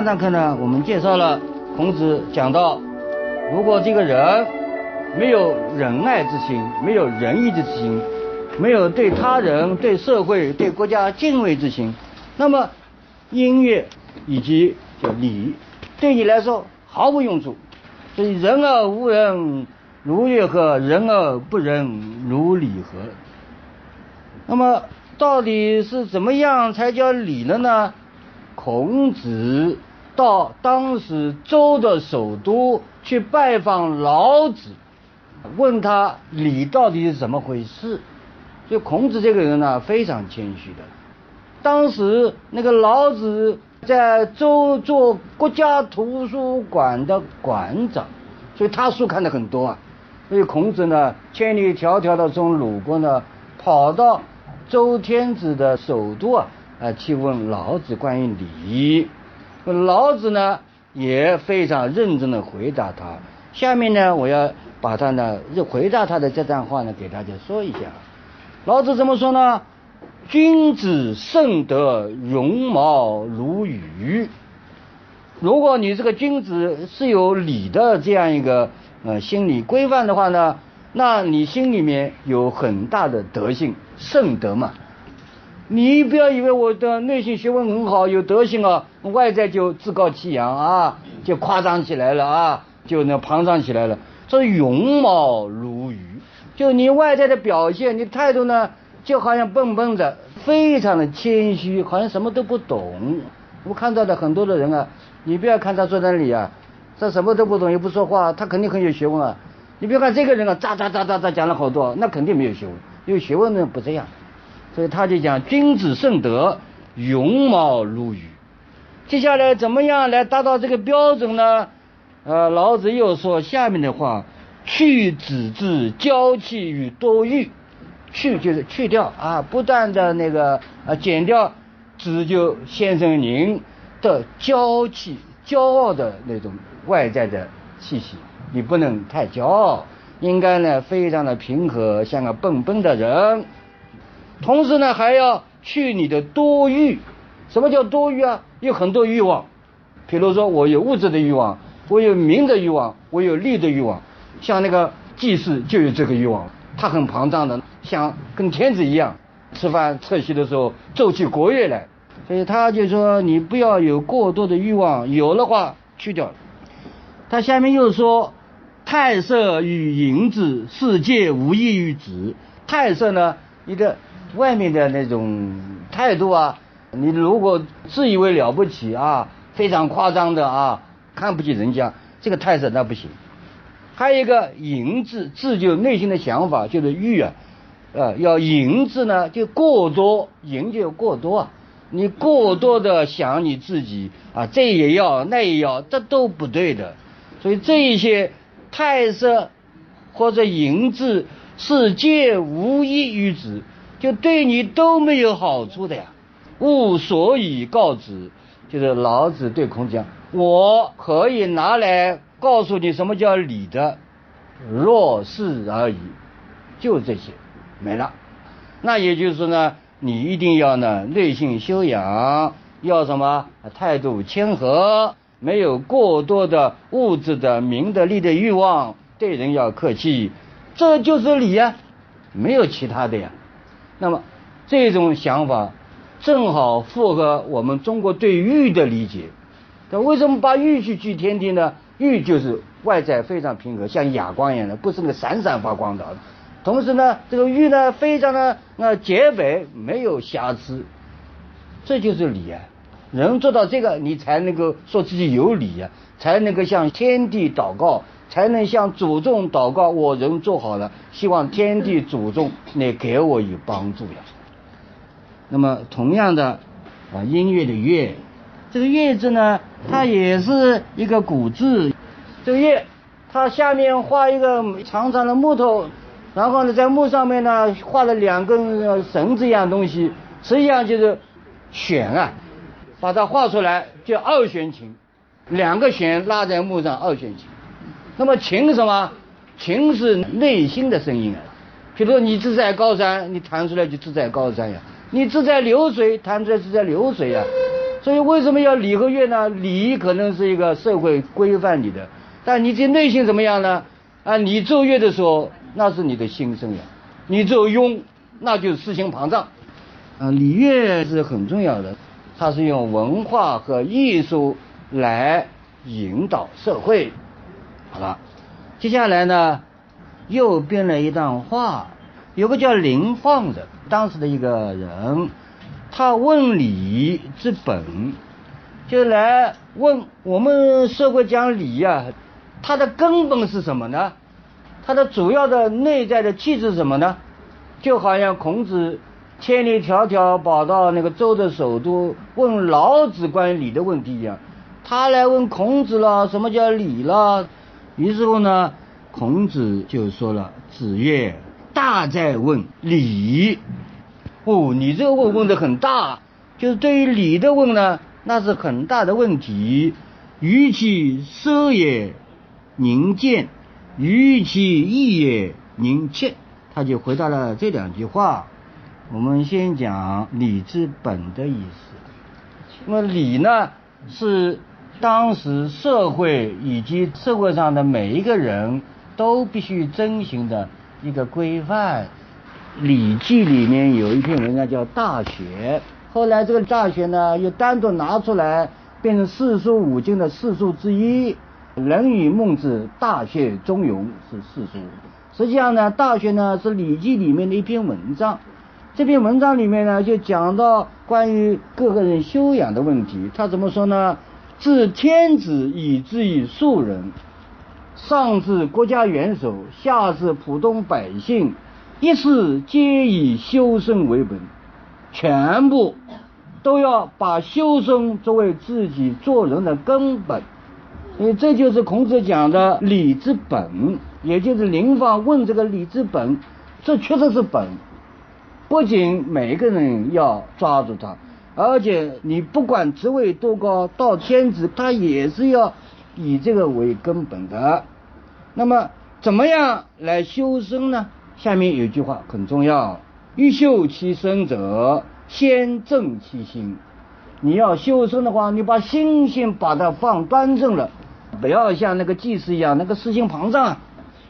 上堂课呢，我们介绍了孔子讲到，如果这个人没有仁爱之心，没有仁义之心，没有对他人、对社会、对国家敬畏之心，那么音乐以及叫礼，对你来说毫无用处。所以人而无人，如乐和；人而不仁，如礼和。那么到底是怎么样才叫礼了呢？孔子到当时周的首都去拜访老子，问他礼到底是怎么回事。所以孔子这个人呢，非常谦虚的。当时那个老子在周做国家图书馆的馆长，所以他书看的很多啊。所以孔子呢，千里迢迢的从鲁国呢，跑到周天子的首都啊。啊，去问老子关于礼，老子呢也非常认真的回答他。下面呢，我要把他呢回答他的这段话呢给大家说一下。老子怎么说呢？君子慎德，容貌如羽。如果你这个君子是有礼的这样一个呃心理规范的话呢，那你心里面有很大的德性，圣德嘛。你不要以为我的内心学问很好，有德行啊，外在就自高气扬啊，就夸张起来了啊，就那膨胀起来了。这容貌如鱼，就你外在的表现，你态度呢，就好像笨笨的，非常的谦虚，好像什么都不懂。我看到的很多的人啊，你不要看他坐在那里啊，他什么都不懂，也不说话，他肯定很有学问啊。你别看这个人啊，喳喳喳喳喳讲了好多，那肯定没有学问，有学问的人不这样。所以他就讲君子慎德，容貌如玉。接下来怎么样来达到这个标准呢？呃，老子又说下面的话：去子之娇气与多欲。去就是去掉啊，不断的那个啊减掉子就先生您的娇气、骄傲的那种外在的气息，你不能太骄傲，应该呢非常的平和，像个笨笨的人。同时呢，还要去你的多欲。什么叫多欲啊？有很多欲望，比如说我有物质的欲望，我有名的欲望，我有利的欲望。像那个祭祀就有这个欲望，他很膨胀的，像跟天子一样，吃饭撤席的时候奏起国乐来。所以他就说你不要有过多的欲望，有的话去掉。他下面又说：太色与淫子，世界无异于子。太色呢，你的。外面的那种态度啊，你如果自以为了不起啊，非常夸张的啊，看不起人家，这个态色那不行。还有一个淫字，字就内心的想法，就是欲啊，呃，要淫字呢，就过多，淫就过多啊，你过多的想你自己啊，这也要那也要，这都不对的。所以这一些态色或者淫字，是皆无益于子。就对你都没有好处的呀！吾所以告之，就是老子对孔子讲：我可以拿来告诉你什么叫礼的，若是而已，就这些，没了。那也就是说呢，你一定要呢内心修养，要什么态度谦和，没有过多的物质的名的利的欲望，对人要客气，这就是礼呀，没有其他的呀。那么这种想法正好符合我们中国对玉的理解。那为什么把玉去举天地呢？玉就是外在非常平和，像哑光一样的，不是那个闪闪发光的。同时呢，这个玉呢非常的那洁白，没有瑕疵。这就是礼啊！人做到这个，你才能够说自己有礼啊，才能够向天地祷告。才能向祖宗祷告，我人做好了，希望天地祖宗来给我有帮助呀。那么同样的啊，音乐的乐这个乐字呢，它也是一个古字。这个乐，它下面画一个长长的木头，然后呢，在木上面呢画了两根绳子一样东西，实际上就是弦啊，把它画出来叫二弦琴，两个弦拉在木上，二弦琴。那么情是什么？情是内心的声音啊。比如说你志在高山，你弹出来就志在高山呀；你志在流水，弹出来志在流水呀。所以为什么要礼和乐呢？礼可能是一个社会规范你的，但你这内心怎么样呢？啊，你奏乐的时候，那是你的心声呀；你奏庸，那就是诗心膨胀。啊，礼乐是很重要的，它是用文化和艺术来引导社会。好了，接下来呢？又编了一段话，有个叫林放的，当时的一个人，他问礼之本，就来问我们社会讲礼呀，它的根本是什么呢？它的主要的内在的气质是什么呢？就好像孔子千里迢迢跑到那个周的首都问老子关于礼的问题一样，他来问孔子了，什么叫礼了？于是乎呢？孔子就说了：“子曰，大在问礼。哦，你这个问问的很大，就是对于礼的问呢，那是很大的问题。与其奢也，宁见；与其义也，宁切。”他就回答了这两句话。我们先讲礼之本的意思。那么礼呢，是当时社会以及社会上的每一个人。都必须遵循的一个规范，《礼记》里面有一篇文章叫《大学》，后来这个《大学》呢又单独拿出来，变成四书五经的四书之一，《论语》《孟子》《大学》《中庸》是四书。实际上呢，《大学》呢是《礼记》里面的一篇文章，这篇文章里面呢就讲到关于各个人修养的问题。他怎么说呢？自天子以至于庶人。上至国家元首，下至普通百姓，一事皆以修身为本，全部都要把修身作为自己做人的根本。所以这就是孔子讲的礼之本，也就是林放问这个礼之本，这确实是本。不仅每个人要抓住它，而且你不管职位多高，到天子他也是要以这个为根本的。那么，怎么样来修身呢？下面有句话很重要：欲修其身者，先正其心。你要修身的话，你把心先把它放端正了，不要像那个祭司一样，那个私心膨胀。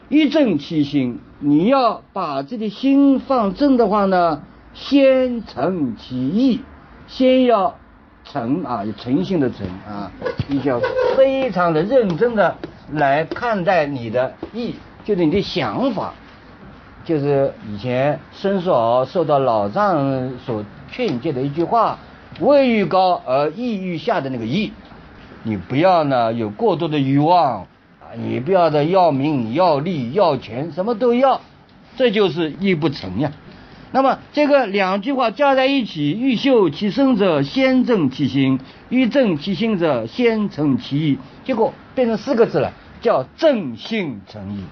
一正其心，你要把这个心放正的话呢，先诚其意，先要诚啊，有诚信的诚啊，你就要非常的认真的。来看待你的意，就是你的想法，就是以前申叔敖受到老丈人所劝诫的一句话：“位欲高而意欲下的那个意，你不要呢有过多的欲望啊，你不要的要名要利要钱，什么都要，这就是意不成呀。那么这个两句话加在一起：欲修其身者，先正其心；欲正其心者，先诚其意。结果变成四个字了。叫正信诚意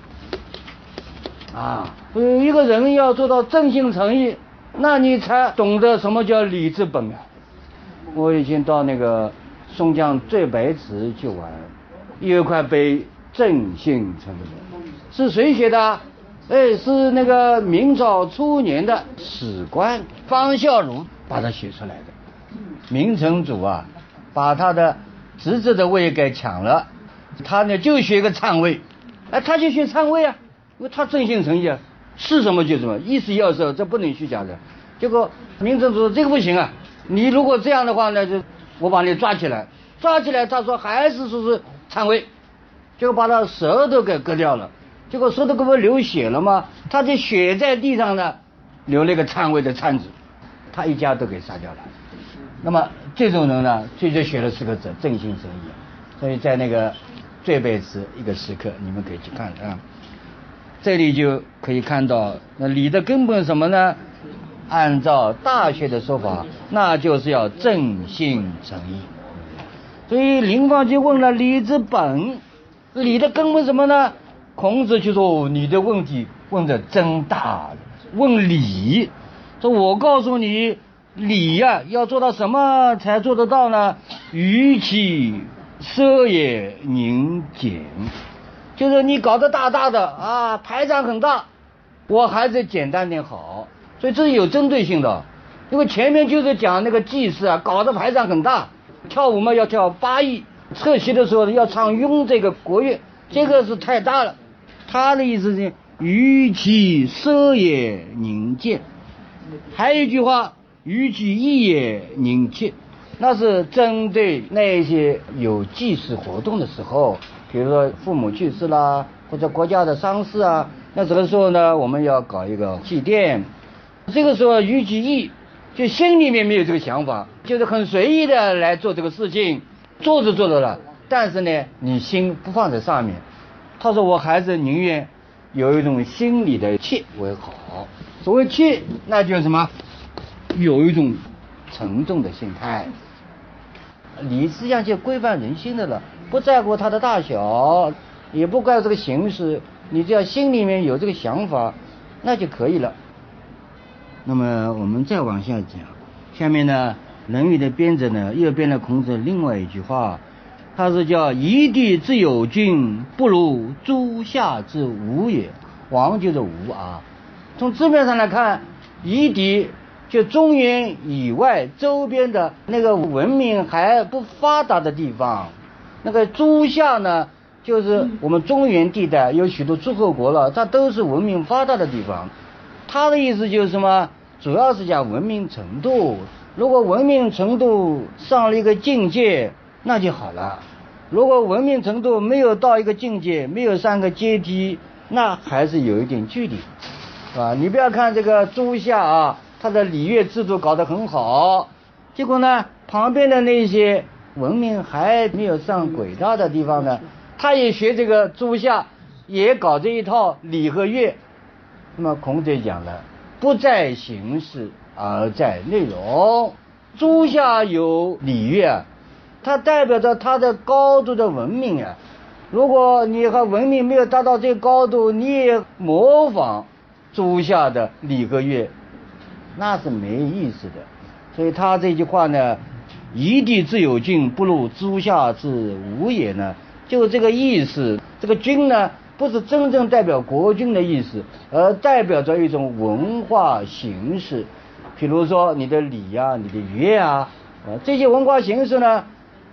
啊！一个人要做到正信诚意，那你才懂得什么叫礼之本啊！我以前到那个松江醉白池去玩，有一块碑“正信诚意”，是谁写的？哎，是那个明朝初年的史官方孝孺把它写出来的。明成祖啊，把他的侄子的位给抢了。他呢就学个篡位，哎，他就学篡位啊，因为他正心诚意啊，是什么就什么，意思要说这不能虚假的。结果明成祖说这个不行啊，你如果这样的话呢，就我把你抓起来，抓起来，他说还是说是篡位，结果把他舌头给割掉了，结果说的给不流血了吗？他的血在地上呢，留了个篡位的篡字，他一家都给杀掉了。那么这种人呢，最最写了四个字：正信诚意。所以在那个。这辈子一个时刻，你们可以去看啊。这里就可以看到，那礼的根本什么呢？按照大学的说法，那就是要正信诚意。所以林方就问了礼之本，礼的根本什么呢？孔子就说你的问题问的真大，问礼，说我告诉你，礼呀要做到什么才做得到呢？予其奢也宁俭，就是你搞得大大的啊，排场很大，我还是简单点好。所以这是有针对性的，因为前面就是讲那个祭祀啊，搞得排场很大，跳舞嘛要跳八佾，撤席的时候要唱雍这个国乐，这个是太大了。他的意思是，与其奢也宁俭，还有一句话，与其义也宁俭，那是针对那些有祭祀活动的时候，比如说父母去世啦，或者国家的丧事啊，那这个时候呢，我们要搞一个祭奠。这个时候与其义，就心里面没有这个想法，就是很随意的来做这个事情，做着做着了，但是呢，你心不放在上面。他说：“我还是宁愿有一种心理的气为好。所谓气，那就是什么？有一种沉重的心态。礼实际上就规范人心的了，不在乎它的大小，也不怪这个形式，你只要心里面有这个想法，那就可以了。那么我们再往下讲，下面呢，《论语》的编者呢又编了孔子另外一句话。”他是叫夷地之有君，不如诸夏之无也。王就是无啊。从字面上来看，夷狄就中原以外周边的那个文明还不发达的地方。那个诸夏呢，就是我们中原地带有许多诸侯国了，它都是文明发达的地方。他的意思就是什么？主要是讲文明程度。如果文明程度上了一个境界。那就好了。如果文明程度没有到一个境界，没有上个阶梯，那还是有一点距离，是吧？你不要看这个朱夏啊，他的礼乐制度搞得很好，结果呢，旁边的那些文明还没有上轨道的地方呢，他也学这个朱夏，也搞这一套礼和乐。那么孔子讲了，不在形式而在内容。朱夏有礼乐。它代表着它的高度的文明啊！如果你和文明没有达到这高度，你也模仿诸夏的礼和乐，那是没意思的。所以他这句话呢，“夷地之有君，不如诸夏之无也”呢，就这个意思。这个“君”呢，不是真正代表国君的意思，而代表着一种文化形式。比如说你的礼呀，你的乐啊，啊这些文化形式呢。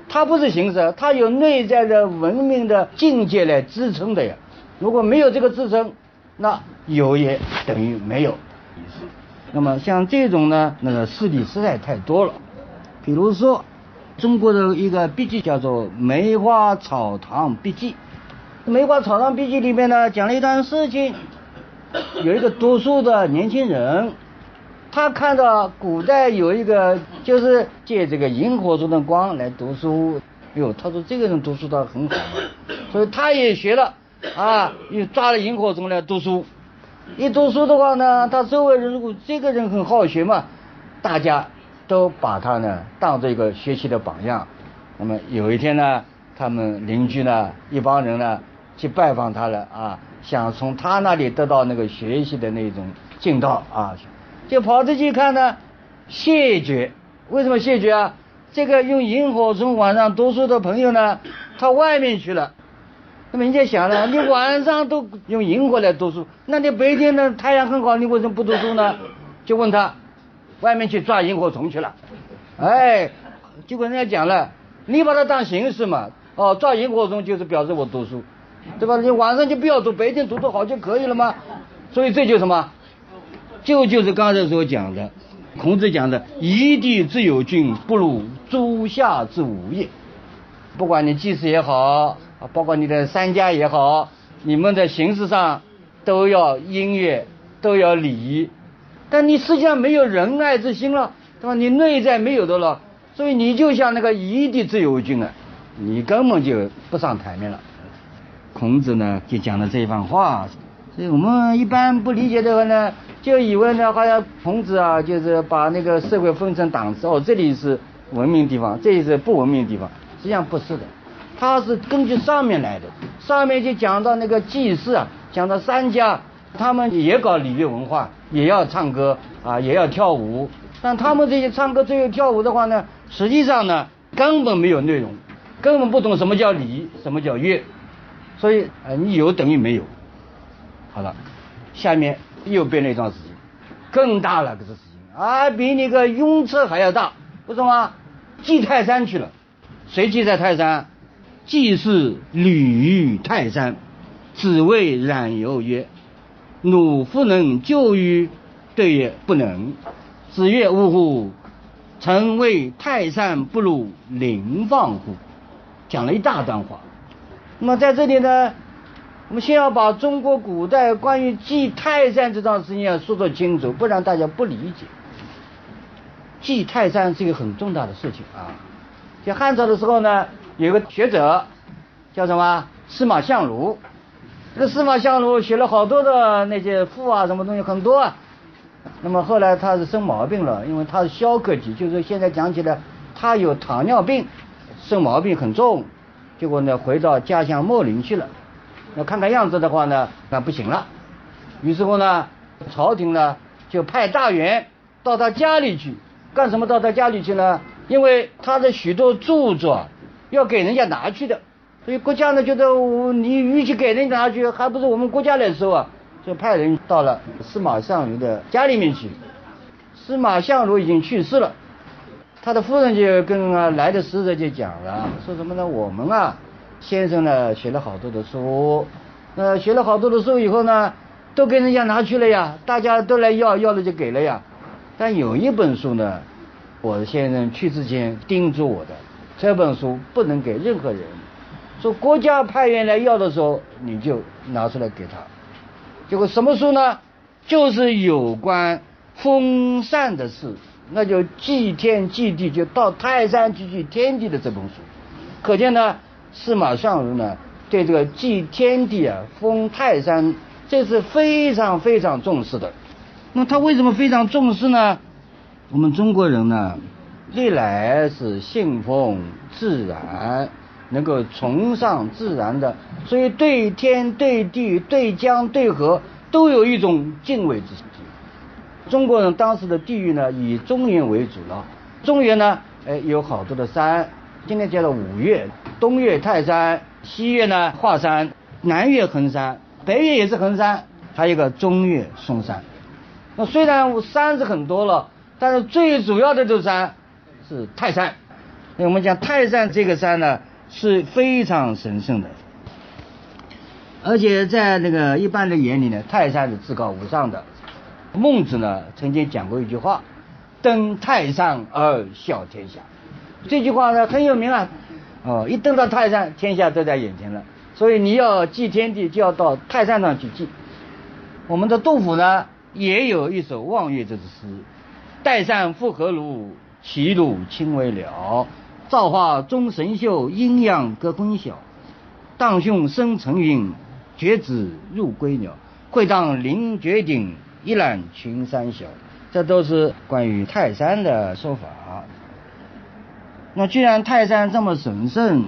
它不是形式，它有内在的文明的境界来支撑的呀。如果没有这个支撑，那有也等于没有。那么像这种呢，那个事例实在太多了。比如说，中国的一个笔记叫做《梅花草堂笔记》。《梅花草堂笔记》里面呢，讲了一段事情，有一个读书的年轻人。他看到古代有一个，就是借这个萤火虫的光来读书。哎呦，他说这个人读书倒很好，所以他也学了，啊，又抓了萤火虫来读书。一读书的话呢，他周围人如果这个人很好学嘛，大家都把他呢当做一个学习的榜样。那么有一天呢，他们邻居呢一帮人呢去拜访他了啊，想从他那里得到那个学习的那种劲道啊。就跑出去看呢，谢绝。为什么谢绝啊？这个用萤火虫晚上读书的朋友呢，他外面去了。那么人家想了，你晚上都用萤火来读书，那你白天呢太阳很好，你为什么不读书呢？就问他，外面去抓萤火虫去了。哎，结果人家讲了，你把它当形式嘛，哦，抓萤火虫就是表示我读书，对吧？你晚上就不要读，白天读读好就可以了吗？所以这就什么？就就是刚才所讲的，孔子讲的“夷地之有君，不如诸夏之无也”。不管你祭祀也好啊，包括你的三家也好，你们的形式上都要音乐，都要礼仪，但你实际上没有仁爱之心了，对吧？你内在没有的了，所以你就像那个夷地之有君啊，你根本就不上台面了。孔子呢就讲了这一番话，所以我们一般不理解的话呢。就以为呢，好像孔子啊，就是把那个社会分成档次哦，这里是文明地方，这里是不文明地方。实际上不是的，他是根据上面来的。上面就讲到那个祭祀啊，讲到三家，他们也搞礼乐文化，也要唱歌啊，也要跳舞。但他们这些唱歌、这些跳舞的话呢，实际上呢，根本没有内容，根本不懂什么叫礼，什么叫乐。所以，呃，你有等于没有。好了，下面又变了一桩事情，更大了，这个事情啊，比那个雍车还要大，为什么？祭泰山去了，谁祭在泰山？祭祀吕于泰山，子谓冉由曰：“汝夫能救于？”对曰：“不能。”子曰：“呜呼！臣为泰山不如临放乎？”讲了一大段话。那么在这里呢，我们先要把中国古代关于祭泰山这桩事情要说说清楚，不然大家不理解。祭泰山是一个很重大的事情啊。在汉朝的时候呢，有个学者叫什么司马相如，这个司马相如写了好多的那些赋啊，什么东西很多啊。那么后来他是生毛病了，因为他是消渴体，就是现在讲起来，他有糖尿病，生毛病很重，结果呢回到家乡秣陵去了。那看看样子的话呢，那不行了。于是乎呢，朝廷呢就派大员到他家里去，干什么到他家里去呢？因为他的许多著作要给人家拿去的，所以国家呢觉得我你与其给人家拿去，还不是我们国家来收啊。就派人到了司马相如的家里面去。司马相如已经去世了，他的夫人就跟啊来的使者就讲了，说什么呢？我们啊，先生呢写了好多的书，呃，写了好多的书以后呢，都给人家拿去了呀，大家都来要，要了就给了呀。但有一本书呢，我先生去之前叮嘱我的，这本书不能给任何人，说国家派员来要的时候，你就拿出来给他。结果什么书呢？就是有关封禅的事，那就祭天祭地，就到泰山去祭天地的这本书。可见呢，司马相如呢对这个祭天地啊、封泰山，这是非常非常重视的。那他为什么非常重视呢？我们中国人呢，历来是信奉自然。能够崇尚自然的，所以对天、对地、对江、对河都有一种敬畏之心。中国人当时的地域呢，以中原为主了。中原呢，哎，有好多的山，今天叫做五岳：东岳泰山，西岳呢华山，南岳衡山，北岳也是衡山，还有一个中岳嵩山。那虽然山是很多了，但是最主要的这山是泰山。那我们讲泰山这个山呢？是非常神圣的，而且在那个一般的眼里呢，泰山是至高无上的。孟子呢曾经讲过一句话：“登泰山而笑天下。”这句话呢很有名啊。哦，一登到泰山，天下都在眼前了。所以你要祭天地，就要到泰山上去祭。我们的杜甫呢也有一首望岳这首诗：“岱山复何如？其鲁青未了。”造化钟神秀，阴阳各分晓。荡胸生层云，决眦入归鸟。会当凌绝顶，一览群山小。这都是关于泰山的说法。那既然泰山这么神圣，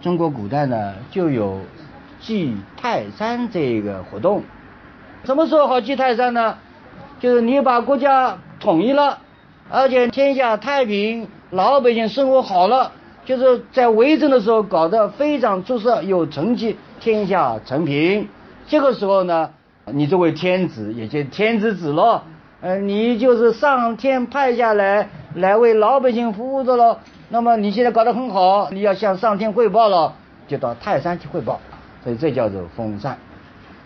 中国古代呢就有祭泰山这个活动。什么时候好祭泰山呢？就是你把国家统一了，而且天下太平。老百姓生活好了，就是在为政的时候搞得非常出色，有成绩，天下成平。这个时候呢，你作为天子，也就天之子了，呃，你就是上天派下来来为老百姓服务的了。那么你现在搞得很好，你要向上天汇报了，就到泰山去汇报。所以这叫做封禅。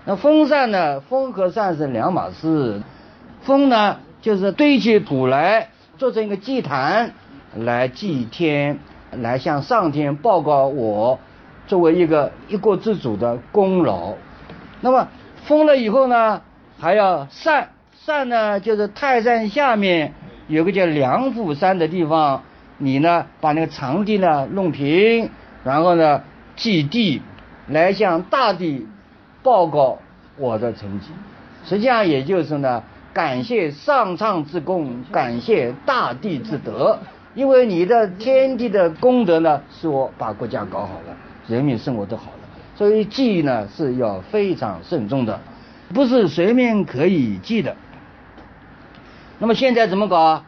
那封禅呢，封和禅是两码事。封呢，就是堆起土来，做成一个祭坛。来祭天，来向上天报告我作为一个一国之主的功劳。那么封了以后呢，还要禅。禅呢，就是泰山下面有个叫梁府山的地方，你呢把那个场地呢弄平，然后呢祭地，来向大地报告我的成绩。实际上也就是呢，感谢上苍之功，感谢大地之德。因为你的天地的功德呢，是我把国家搞好了，人民生活都好了，所以祭呢是要非常慎重的，不是随便可以祭的。那么现在怎么搞？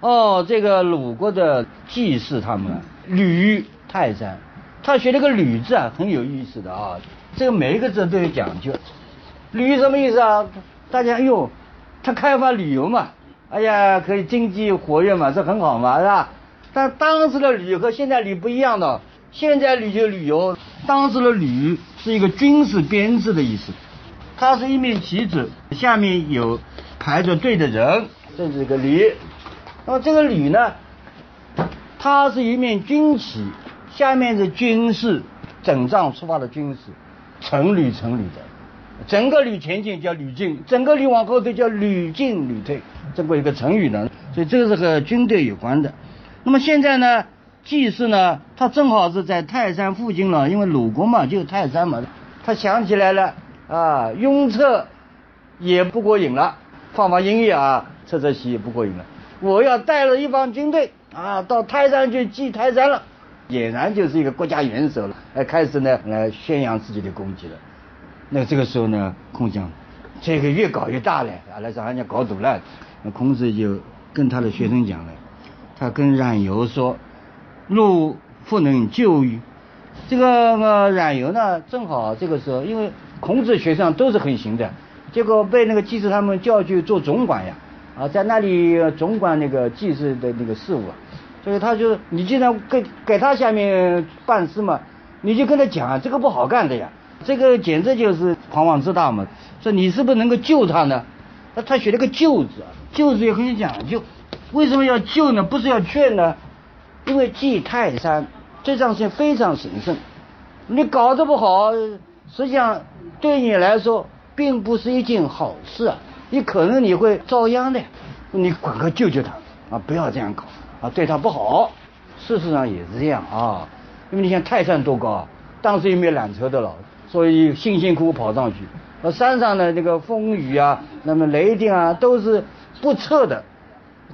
哦，这个鲁国的祭祀他们吕泰山，他学了个吕字啊，很有意思的啊，这个每一个字都有讲究。吕什么意思啊？大家哎呦，他开发旅游嘛，哎呀，可以经济活跃嘛，这很好嘛，是吧？但当时的旅和现在旅不一样的，现在旅就旅游，当时的旅是一个军事编制的意思，它是一面旗子，下面有排着队的人，这是一个旅。那么这个旅呢，它是一面军旗，下面是军事整仗出发的军事，成旅成旅的，整个旅前进叫旅进，整个旅往后退叫旅进旅退，这么一个成语呢，所以这个是和军队有关的。那么现在呢，祭祀呢，他正好是在泰山附近了，因为鲁国嘛就是泰山嘛，他想起来了啊，雍策也不过瘾了，放放音乐啊，测测喜也不过瘾了。我要带了一帮军队啊，到泰山去祭泰山了，俨然就是一个国家元首了，来开始呢来宣扬自己的功绩了。那这个时候呢，孔讲，这个越搞越大了，啊，来找人家搞堵了。那孔子就跟他的学生讲了，他跟冉由说，路不能救于这个冉由呢，正好这个时候，因为孔子学生都是很行的，结果被那个祭祀他们叫去做总管呀。啊，在那里总管那个祭祀的那个事务，所以他就你既然给给他下面办事嘛，你就跟他讲，这个不好干的呀，这个简直就是狂妄自大嘛。说你是不是能够救他呢？那他学了个救字，救字也很有讲究。为什么要救呢？不是要劝呢？因为祭泰山这件事情非常神圣，你搞得不好，实际上对你来说并不是一件好事啊。你可能你会遭殃的，你赶快救救他啊！不要这样搞啊，对他不好。事实上也是这样啊，因为你像泰山多高啊，当时又没有缆车的了，所以辛辛苦苦跑上去。那山上的那个风雨啊，那么雷电啊，都是不测的。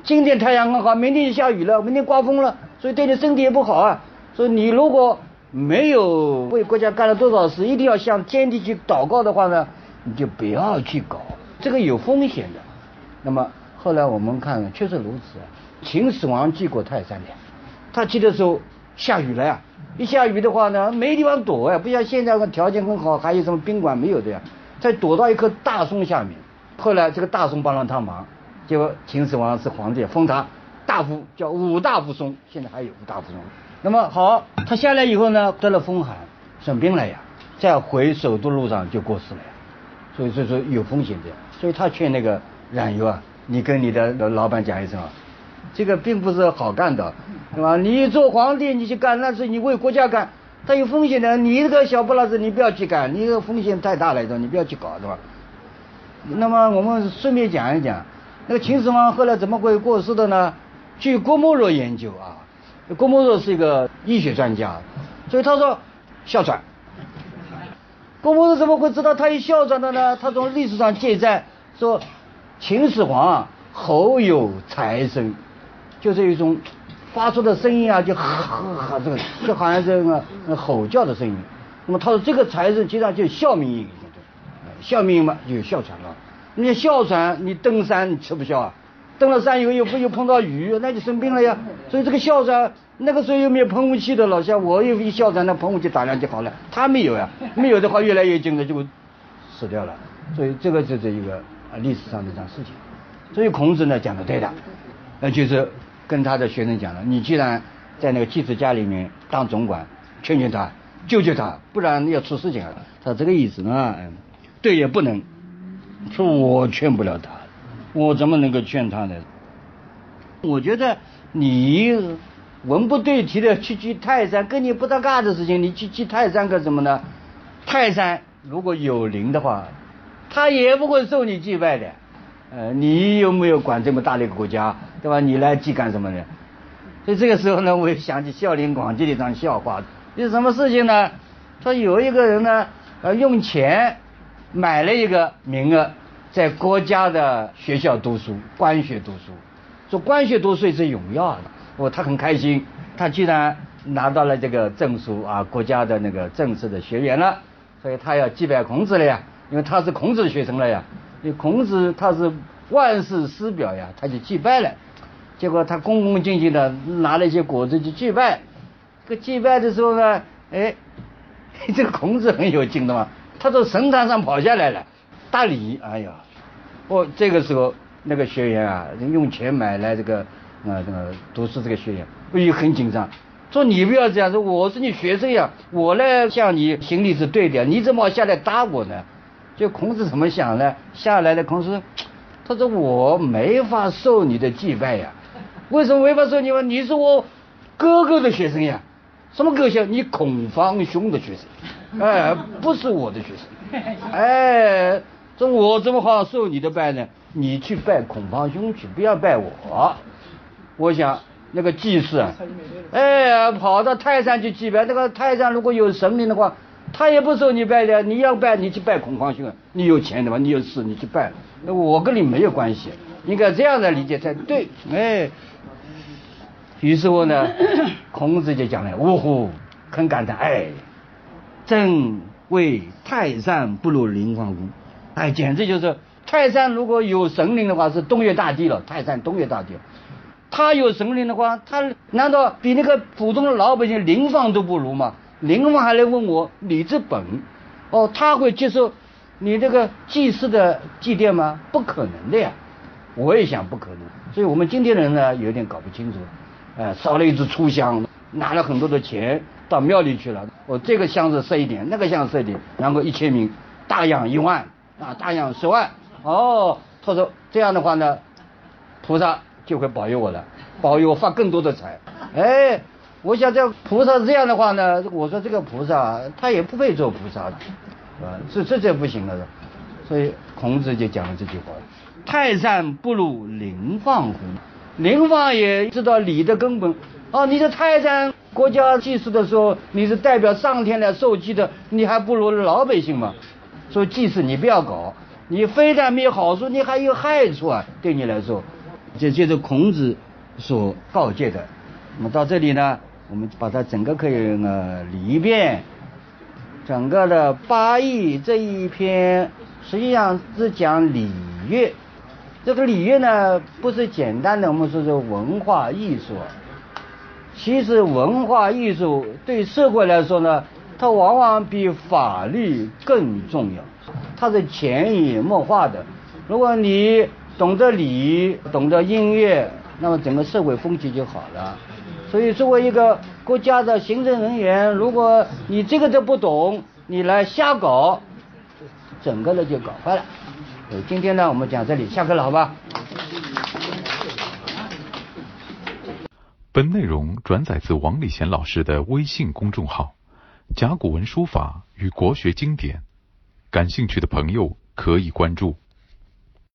今天太阳很好，明天就下雨了，明天刮风了，所以对你身体也不好啊。所以你如果没有为国家干了多少事，一定要向天地去祷告的话呢，你就不要去搞。这个有风险的，那么后来我们看确实如此。秦始皇祭过泰山的，他祭的时候下雨了呀，一下雨的话呢，没地方躲呀，不像现在条件很好，还有什么宾馆没有的呀，再躲到一棵大松下面。后来这个大松帮了他忙，结果秦始皇是皇帝，封他大夫，叫五大夫松，现在还有五大夫松。那么好，他下来以后呢，得了风寒，生病了呀，在回首都路上就过世了呀，所以所以说有风险的。所以他劝那个冉油啊，你跟你的老板讲一声啊，这个并不是好干的，对吧？你做皇帝你去干，那是你为国家干，他有风险的。你这个小不拉子，你不要去干，你这个风险太大了，你不要去搞，对吧？那么我们顺便讲一讲，那个秦始皇后来怎么会过世的呢？据郭沫若研究啊，郭沫若是一个医学专家，所以他说哮喘。郭沫若怎么会知道他有哮喘的呢？他从历史上记载说，秦始皇啊喉有财声，就是一种发出的声音啊，就哈哈这个就好像这个吼叫的声音。那么他说这个财声实际上就是哮鸣音，哮鸣嘛就有哮喘了。你哮喘，你登山你吃不消啊？登了山以后又不又碰到雨，那就生病了呀。所以这个哮喘。那个时候又没有喷雾器的，老乡，我有一哮喘，那喷雾器打两就好了。他没有呀，没有的话越来越近了就死掉了。所以这个就是一个啊历史上的一桩事情。所以孔子呢讲的对的，那就是跟他的学生讲了，你既然在那个季子家里面当总管，劝劝他，救救他，不然要出事情了。他这个意思呢，对也不能，说我劝不了他，我怎么能够劝他呢？我觉得你。文不对题的去祭泰山，跟你不搭嘎的事情，你去祭泰山干什么呢？泰山如果有灵的话，他也不会受你祭拜的。呃，你有没有管这么大的一个国家，对吧？你来祭干什么呢？所以这个时候呢，我也想起《孝陵广记》的一张笑话，是什么事情呢？说有一个人呢，呃，用钱买了一个名额，在国家的学校读书，官学读书。说官学读书是荣耀的。哦，他很开心，他居然拿到了这个证书啊，国家的那个正式的学员了，所以他要祭拜孔子了呀，因为他是孔子的学生了呀。因为孔子他是万世师表呀，他就祭拜了。结果他恭恭敬敬的拿了一些果子去祭拜。这个祭拜的时候呢，哎，这个孔子很有劲的嘛，他从神坛上跑下来了，大礼，哎呀，哦，这个时候那个学员啊，用钱买来这个呃这个读书这个学员，哎呦很紧张，说你不要这样，说我是你学生呀，我来向你行礼是对的，你怎么下来打我呢？就孔子怎么想呢？下来的孔子，他说我没法受你的祭拜呀。为什么没法受你吗？你是我哥哥的学生呀。什么哥哥？你孔方兄的学生，哎，不是我的学生。哎，这我怎么好受你的拜呢？你去拜孔方兄去，不要拜我。我想那个祭祀啊，哎，跑到泰山去祭拜。那个泰山如果有神灵的话。他也不受你拜的，你要拜你去拜孔方兄，你有钱的嘛，你有事你去拜，那我跟你没有关系，应该这样的理解才对。哎，于是乎呢，孔子就讲了，呜呼，很感叹，哎，正为泰山不如灵皇宫，哎，简直就是泰山如果有神灵的话是东岳大帝了，泰山东岳大帝，他有神灵的话，他难道比那个普通的老百姓灵方都不如吗？灵王还来问我李之本，哦，他会接受你这个祭祀的祭奠吗？不可能的呀！我也想不可能，所以我们今天人呢有点搞不清楚，哎，烧了一支粗香，拿了很多的钱到庙里去了，我这个香子设一点，那个香设一点，然后一千名，大洋一万啊，大洋十万，哦，他说这样的话呢，菩萨就会保佑我了，保佑我发更多的财，哎。我想这菩萨这样的话呢，我说这个菩萨他也不配做菩萨的，啊，这这这不行了，所以孔子就讲了这句话：泰山不如林放乎？林放也知道礼的根本。哦，你这泰山国家祭祀的时候，你是代表上天来受祭的，你还不如老百姓嘛。所以祭祀你不要搞，你非但没有好处，你还有害处啊！对你来说，这就是孔子所告诫的。那么到这里呢？我们把它整个可以呃理一遍，整个的八义这一篇实际上是讲礼乐，这个礼乐呢不是简单的我们说是文化艺术，其实文化艺术对社会来说呢，它往往比法律更重要，它是潜移默化的。如果你懂得礼，懂得音乐，那么整个社会风气就好了。所以，作为一个国家的行政人员，如果你这个都不懂，你来瞎搞，整个的就搞坏了。今天呢，我们讲这里，下课了，好吧？本内容转载自王立贤老师的微信公众号“甲骨文书法与国学经典”，感兴趣的朋友可以关注。